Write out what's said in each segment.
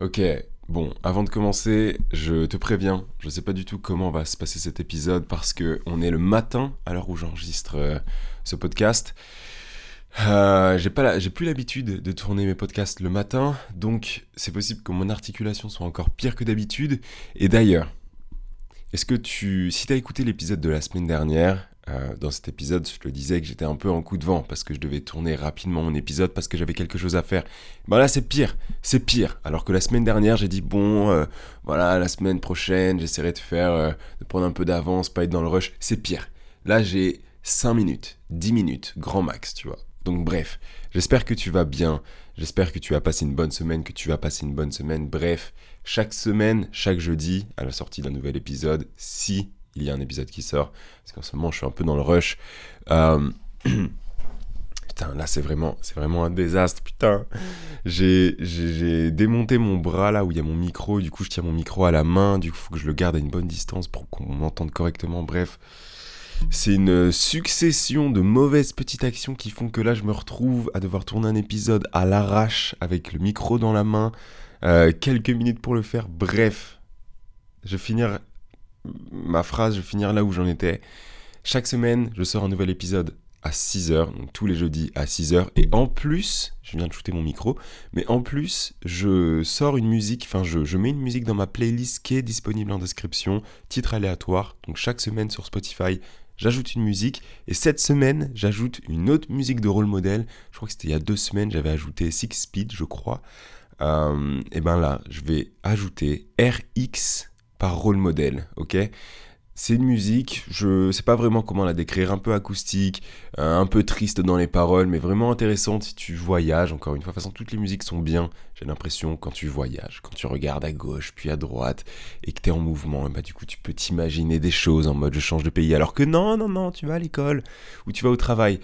Ok, bon, avant de commencer, je te préviens, je sais pas du tout comment va se passer cet épisode parce que on est le matin à l'heure où j'enregistre euh, ce podcast. Euh, j'ai j'ai plus l'habitude de tourner mes podcasts le matin, donc c'est possible que mon articulation soit encore pire que d'habitude. Et d'ailleurs, est-ce que tu, si t'as écouté l'épisode de la semaine dernière, euh, dans cet épisode, je le disais que j'étais un peu en coup de vent parce que je devais tourner rapidement mon épisode parce que j'avais quelque chose à faire. Ben là, c'est pire, c'est pire. Alors que la semaine dernière, j'ai dit bon, euh, voilà, la semaine prochaine, j'essaierai de faire, euh, de prendre un peu d'avance, pas être dans le rush. C'est pire. Là, j'ai 5 minutes, 10 minutes, grand max, tu vois. Donc bref, j'espère que tu vas bien, j'espère que tu as passé une bonne semaine, que tu vas passer une bonne semaine. Bref, chaque semaine, chaque jeudi, à la sortie d'un nouvel épisode, si il y a un épisode qui sort. Parce qu'en ce moment, je suis un peu dans le rush. Euh, putain, là, c'est vraiment, c'est vraiment un désastre. Putain, j'ai, démonté mon bras là où il y a mon micro. Du coup, je tiens mon micro à la main. Du coup, il faut que je le garde à une bonne distance pour qu'on m'entende correctement. Bref. C'est une succession de mauvaises petites actions qui font que là je me retrouve à devoir tourner un épisode à l'arrache avec le micro dans la main, euh, quelques minutes pour le faire. Bref, je vais finir ma phrase, je vais finir là où j'en étais. Chaque semaine, je sors un nouvel épisode à 6h, donc tous les jeudis à 6h. Et en plus, je viens de shooter mon micro, mais en plus, je sors une musique, enfin, je, mets une musique dans ma playlist qui est disponible en description, titre aléatoire. Donc chaque semaine sur Spotify, j'ajoute une musique. Et cette semaine, j'ajoute une autre musique de rôle modèle. Je crois que c'était il y a deux semaines, j'avais ajouté Six Speed, je crois. Euh, et ben là, je vais ajouter RX par rôle modèle, ok? C'est une musique, je sais pas vraiment comment la décrire, un peu acoustique, euh, un peu triste dans les paroles, mais vraiment intéressante si tu voyages, encore une fois. De toute façon, toutes les musiques sont bien, j'ai l'impression, quand tu voyages, quand tu regardes à gauche, puis à droite, et que tu es en mouvement, et bah du coup, tu peux t'imaginer des choses en mode je change de pays, alors que non, non, non, tu vas à l'école, ou tu vas au travail.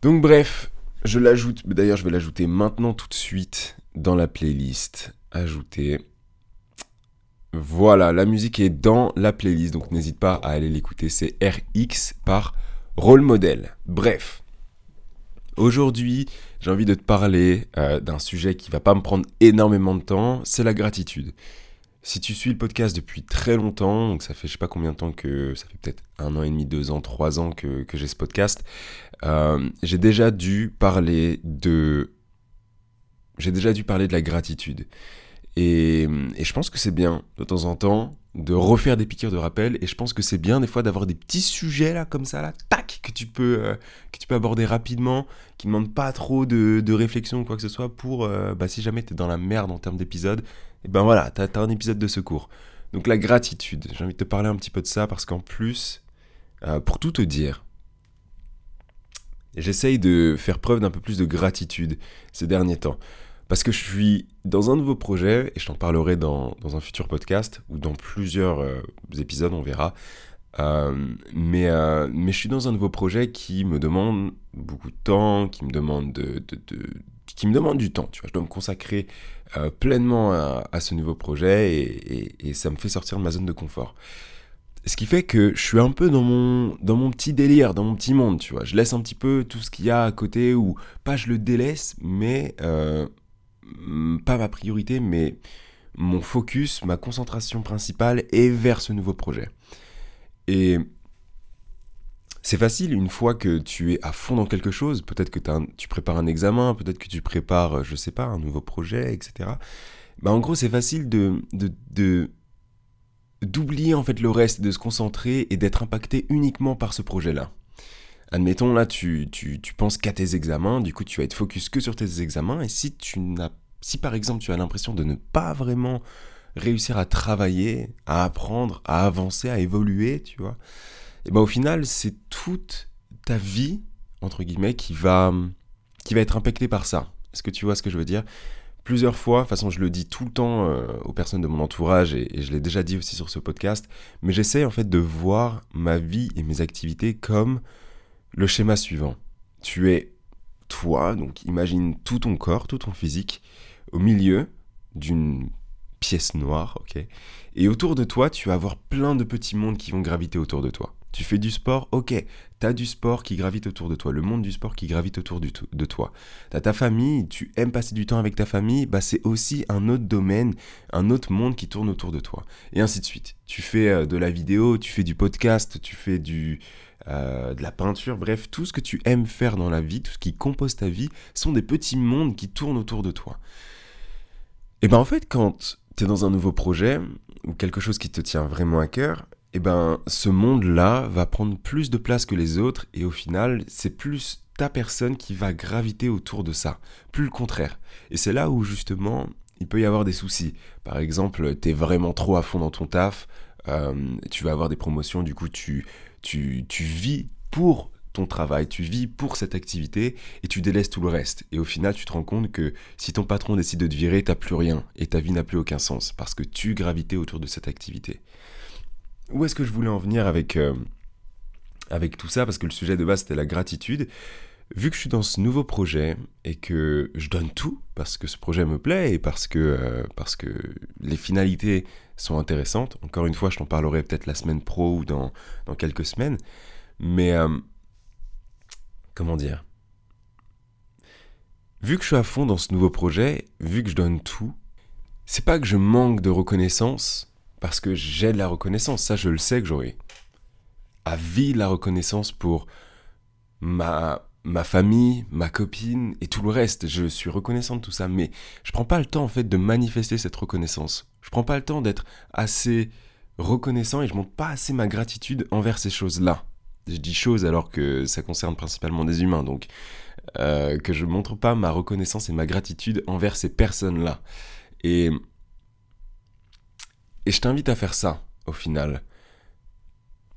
Donc bref, je l'ajoute, d'ailleurs je vais l'ajouter maintenant tout de suite dans la playlist. Ajouter. Voilà, la musique est dans la playlist, donc n'hésite pas à aller l'écouter. C'est RX par Role Model. Bref, aujourd'hui, j'ai envie de te parler euh, d'un sujet qui va pas me prendre énormément de temps, c'est la gratitude. Si tu suis le podcast depuis très longtemps, donc ça fait je sais pas combien de temps que, ça fait peut-être un an et demi, deux ans, trois ans que, j'ai ce podcast, euh, j'ai déjà dû parler de, j'ai déjà dû parler de la gratitude. Et, je pense que c'est bien, de temps en temps, de refaire des piqûres de rappel. Et je pense que c'est bien, des fois, d'avoir des petits sujets, là, comme ça, tac, que tu peux, euh, que tu peux aborder rapidement, qui ne demandent pas trop de, réflexion ou quoi que ce soit, pour, euh, bah, si jamais tu es dans la merde en termes d'épisodes, et ben voilà, tu as, un épisode de secours. Donc la gratitude, j'ai envie de te parler un petit peu de ça, parce qu'en plus, euh, pour tout te dire, j'essaye de faire preuve d'un peu plus de gratitude ces derniers temps. Parce que je suis dans un nouveau projet, et je t'en parlerai dans, un futur podcast, ou dans plusieurs euh, épisodes, on verra. Euh, mais, euh, mais je suis dans un nouveau projet qui me demande beaucoup de temps, qui me demande, de, qui me demande du temps. Tu vois, je dois me consacrer pleinement à, ce nouveau projet et, et, ça me fait sortir de ma zone de confort. Ce qui fait que je suis un peu dans mon, dans mon petit délire, dans mon petit monde, tu vois. Je laisse un petit peu tout ce qu'il y a à côté, ou pas je le délaisse, mais pas ma priorité, mais mon focus, ma concentration principale est vers ce nouveau projet. Et c'est facile une fois que tu es à fond dans quelque chose, peut-être que tu prépares un examen, peut-être que tu prépares, je sais pas, un nouveau projet, etc. Bah en gros, c'est facile de, d'oublier en fait le reste, de se concentrer et d'être impacté uniquement par ce projet-là. Admettons, là, tu, tu, tu penses qu'à tes examens, du coup, tu vas être focus que sur tes examens, et si tu n'as, si par exemple, tu as l'impression de ne pas vraiment réussir à travailler, à apprendre, à avancer, à évoluer, tu vois, et ben au final, c'est toute ta vie, entre guillemets, qui va, qui va être impactée par ça. Est-ce que tu vois ce que je veux dire? Plusieurs fois, de toute façon, je le dis tout le temps euh, aux personnes de mon entourage, et, et je l'ai déjà dit aussi sur ce podcast, mais j'essaie en fait de voir ma vie et mes activités comme le schéma suivant. Tu es toi, donc imagine tout ton corps, tout ton physique, au milieu d'une pièce noire, ok? Et autour de toi, tu vas avoir plein de petits mondes qui vont graviter autour de toi. Tu fais du sport, ok, t'as du sport qui gravite autour de toi, le monde du sport qui gravite autour de toi. T'as ta famille, tu aimes passer du temps avec ta famille, bah c'est aussi un autre domaine, un autre monde qui tourne autour de toi. Et ainsi de suite. Tu fais euh, de la vidéo, tu fais du podcast, tu fais du, euh, de la peinture, bref, tout ce que tu aimes faire dans la vie, tout ce qui compose ta vie, sont des petits mondes qui tournent autour de toi. Et ben en fait, quand tu es dans un nouveau projet, ou quelque chose qui te tient vraiment à cœur, eh ben, ce monde-là va prendre plus de place que les autres et au final, c'est plus ta personne qui va graviter autour de ça, plus le contraire. Et c'est là où justement, il peut y avoir des soucis. Par exemple, tu es vraiment trop à fond dans ton taf, tu vas avoir des promotions, du coup, tu, tu, tu vis pour ton travail, tu vis pour cette activité et tu délaisses tout le reste. Et au final, tu te rends compte que si ton patron décide de te virer, t'as plus rien et ta vie n'a plus aucun sens parce que tu gravitais autour de cette activité où est-ce que je voulais en venir avec, euh, avec tout ça? Parce que le sujet de base, c'était la gratitude. Vu que je suis dans ce nouveau projet et que je donne tout parce que ce projet me plaît et parce que, euh, parce que les finalités sont intéressantes, encore une fois, je t'en parlerai peut-être la semaine pro ou dans, dans quelques semaines, mais euh, comment dire? Vu que je suis à fond dans ce nouveau projet, vu que je donne tout, c'est pas que je manque de reconnaissance, parce que j'ai de la reconnaissance, ça je le sais que j'aurai. À vie de la reconnaissance pour ma, ma famille, ma copine et tout le reste. Je suis reconnaissant de tout ça, mais je prends pas le temps en fait de manifester cette reconnaissance. Je prends pas le temps d'être assez reconnaissant et je montre pas assez ma gratitude envers ces choses-là. Je dis choses alors que ça concerne principalement des humains, donc euh, que je montre pas ma reconnaissance et ma gratitude envers ces personnes-là. Et et je t'invite à faire ça, au final.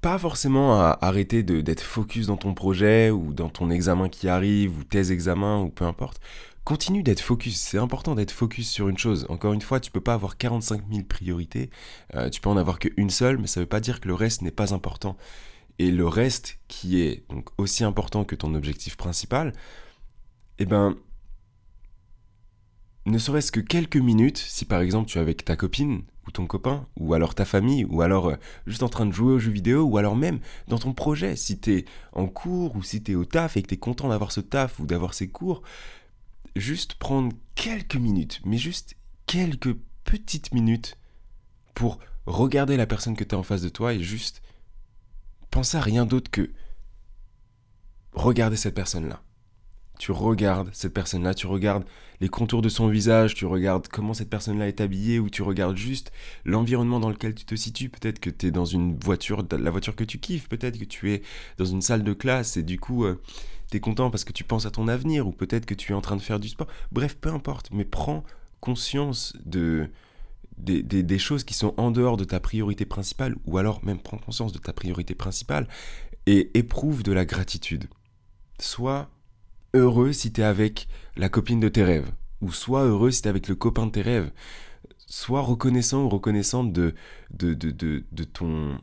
Pas forcément à arrêter d'être focus dans ton projet ou dans ton examen qui arrive ou tes examens ou peu importe. Continue d'être focus, c'est important d'être focus sur une chose. Encore une fois, tu peux pas avoir 45 000 priorités, euh, tu peux en avoir qu'une seule, mais ça veut pas dire que le reste n'est pas important. Et le reste, qui est donc aussi important que ton objectif principal, eh ben, ne serait-ce que quelques minutes, si par exemple tu es avec ta copine ou ton copain, ou alors ta famille, ou alors euh, juste en train de jouer aux jeux vidéo, ou alors même dans ton projet, si tu es en cours ou si tu es au taf et que tu es content d'avoir ce taf ou d'avoir ces cours, juste prendre quelques minutes, mais juste quelques petites minutes pour regarder la personne que tu as en face de toi et juste penser à rien d'autre que regarder cette personne-là tu regardes cette personne-là, tu regardes les contours de son visage, tu regardes comment cette personne-là est habillée, ou tu regardes juste l'environnement dans lequel tu te situes. Peut-être que tu es dans une voiture, la voiture que tu kiffes, peut-être que tu es dans une salle de classe et du coup euh, content parce que tu penses à ton avenir, ou peut-être que tu es en train de faire du sport. Bref, peu importe, mais prends conscience de, des, des, choses qui sont en dehors de ta priorité principale, ou alors même prends conscience de ta priorité principale et éprouve de la gratitude. Sois heureux si t'es avec la copine de tes rêves, ou sois heureux si t'es avec le copain de tes rêves. Sois reconnaissant ou reconnaissante de, de, de, de, ton,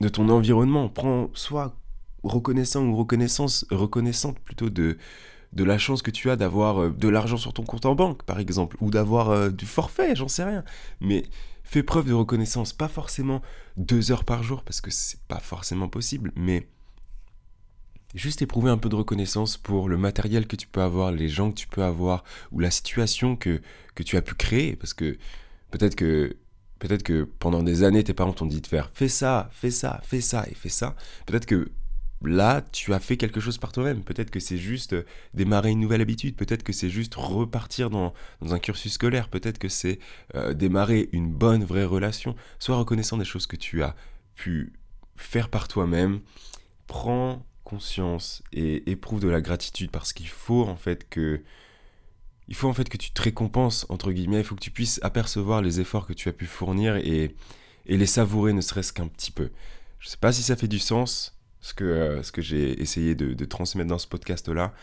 de ton environnement. Prends, sois reconnaissant ou reconnaissance, reconnaissante plutôt de, de la chance que tu as d'avoir euh, de l'argent sur ton compte en banque, par exemple, ou d'avoir euh, du forfait, j'en sais rien. Mais fais preuve de reconnaissance, pas forcément deux heures par jour, parce que c'est pas forcément possible, mais juste éprouver un peu de reconnaissance pour le matériel que tu peux avoir, les gens que tu peux avoir, ou la situation que, que tu as pu créer. Parce que peut-être que peut-être que pendant des années, tes parents t'ont dit de faire fais ça, fais ça, fais ça et fais ça. Peut-être que là, tu as fait quelque chose par toi-même. Peut-être que c'est juste démarrer une nouvelle habitude. Peut-être que c'est juste repartir dans, un cursus scolaire. Peut-être que c'est euh, démarrer une bonne, vraie relation. Sois reconnaissant des choses que tu as pu faire par toi-même. Prends conscience et éprouve de la gratitude parce qu'il faut en fait que il faut en fait que tu te récompenses entre guillemets, il faut que tu puisses apercevoir les efforts que tu as pu fournir et, et les savourer ne serait-ce qu'un petit peu. Je sais pas si ça fait du sens ce que, euh, que j'ai essayé de, transmettre dans ce podcast là.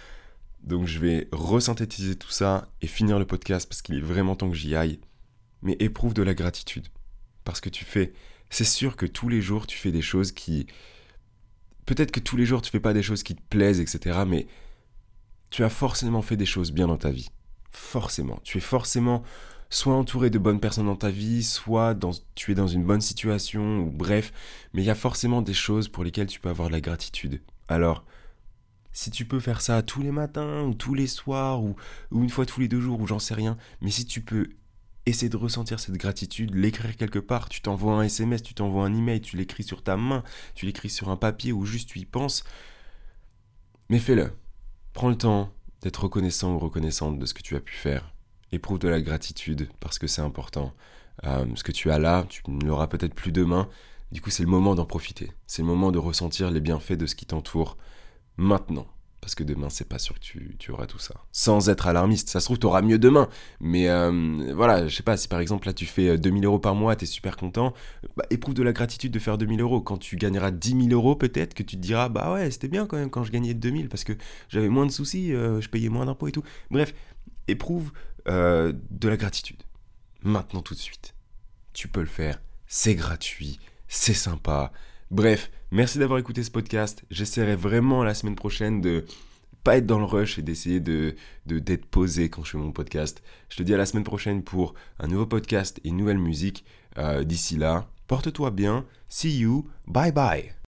Donc je vais resynthétiser tout ça et finir le podcast parce qu'il est vraiment temps que j'y aille. Mais éprouve de la gratitude. Parce que tu fais... C'est sûr que tous les jours tu fais des choses qui, Peut-être que tous les jours tu fais pas des choses qui te plaisent, etc. Mais tu as forcément fait des choses bien dans ta vie. Forcément. Tu es forcément soit entouré de bonnes personnes dans ta vie, soit dans, tu es dans une bonne situation, ou bref, mais il y a forcément des choses pour lesquelles tu peux avoir de la gratitude. Alors, si tu peux faire ça tous les matins, ou tous les soirs, ou, ou une fois tous les deux jours, ou j'en sais rien, mais si tu peux essayer de ressentir cette gratitude, l'écrire quelque part, tu t'envoies un SMS, tu t'envoies un email, tu l'écris sur ta main, tu l'écris sur un papier, ou juste tu y penses, mais fais-le. Prends le temps d'être reconnaissant ou reconnaissante de ce que tu as pu faire. Éprouve de la gratitude parce que c'est important. Euh, ce que tu as là, tu ne l'auras peut-être plus demain. Du coup, c'est le moment d'en profiter. C'est le moment de ressentir les bienfaits de ce qui t'entoure maintenant parce que demain, c'est pas sûr que tu, auras tout ça. Sans être alarmiste, ça se trouve, tu auras mieux demain. Mais euh, voilà, je sais pas, si par exemple là tu fais 2000 euh, euros par mois, tu es super content, bah, éprouve de la gratitude de faire 2000 euros. Quand tu gagneras 10 000 euros, peut-être que tu te diras, bah ouais, c'était bien quand même quand je gagnais 2000 parce que j'avais moins de soucis, je payais moins d'impôts et tout. Bref, éprouve de la gratitude. Maintenant, tout de suite. Tu peux le faire, c'est gratuit, c'est sympa. Bref, merci d'avoir écouté ce podcast. J'essaierai vraiment la semaine prochaine de pas être dans le rush et d'essayer de d'être posé quand je fais mon podcast. Je te dis à la semaine prochaine pour un nouveau podcast et une nouvelle musique. Euh, d'ici là, porte-toi bien. See you. Bye bye.